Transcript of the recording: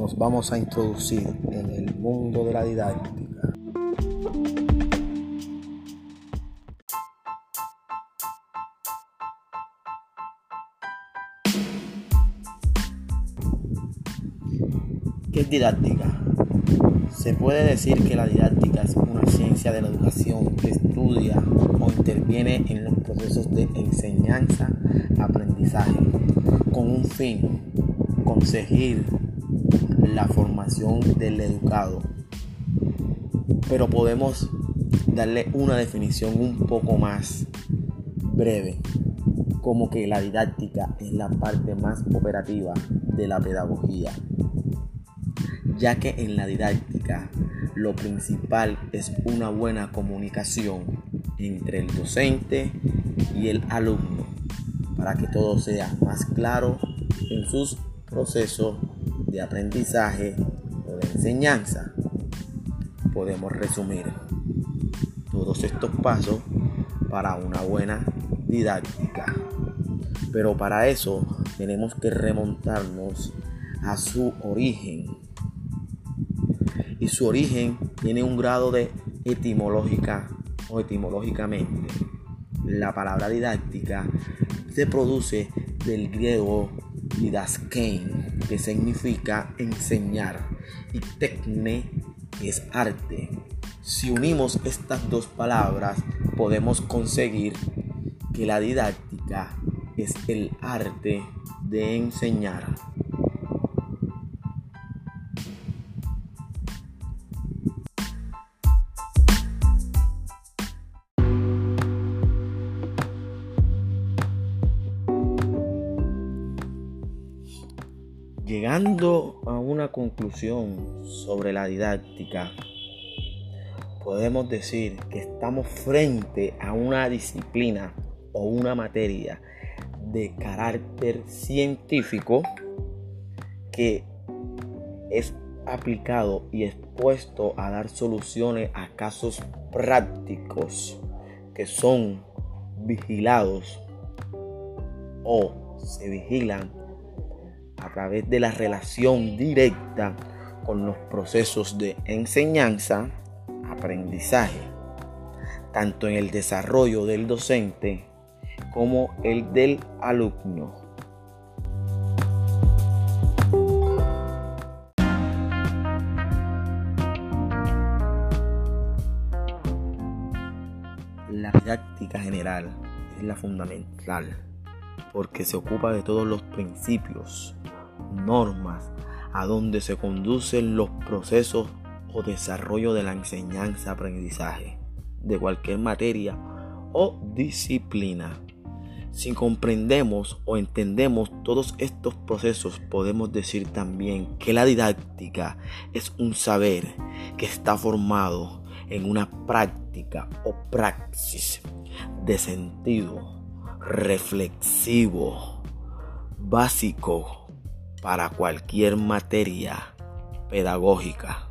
nos vamos a introducir en el mundo de la didáctica. ¿Qué es didáctica? Se puede decir que la didáctica es una ciencia de la educación que estudia o interviene en los procesos de enseñanza, aprendizaje, con un fin, conseguir la formación del educado. Pero podemos darle una definición un poco más breve, como que la didáctica es la parte más operativa de la pedagogía ya que en la didáctica lo principal es una buena comunicación entre el docente y el alumno para que todo sea más claro en sus procesos de aprendizaje o de enseñanza. Podemos resumir todos estos pasos para una buena didáctica. Pero para eso tenemos que remontarnos a su origen y su origen tiene un grado de etimológica o etimológicamente. La palabra didáctica se produce del griego didaskein, que significa enseñar, y tecne, que es arte. Si unimos estas dos palabras, podemos conseguir que la didáctica es el arte de enseñar. Llegando a una conclusión sobre la didáctica, podemos decir que estamos frente a una disciplina o una materia de carácter científico que es aplicado y expuesto a dar soluciones a casos prácticos que son vigilados o se vigilan a través de la relación directa con los procesos de enseñanza, aprendizaje, tanto en el desarrollo del docente como el del alumno. La didáctica general es la fundamental porque se ocupa de todos los principios, normas, a donde se conducen los procesos o desarrollo de la enseñanza-aprendizaje de cualquier materia o disciplina. Si comprendemos o entendemos todos estos procesos, podemos decir también que la didáctica es un saber que está formado en una práctica o praxis de sentido reflexivo, básico para cualquier materia pedagógica.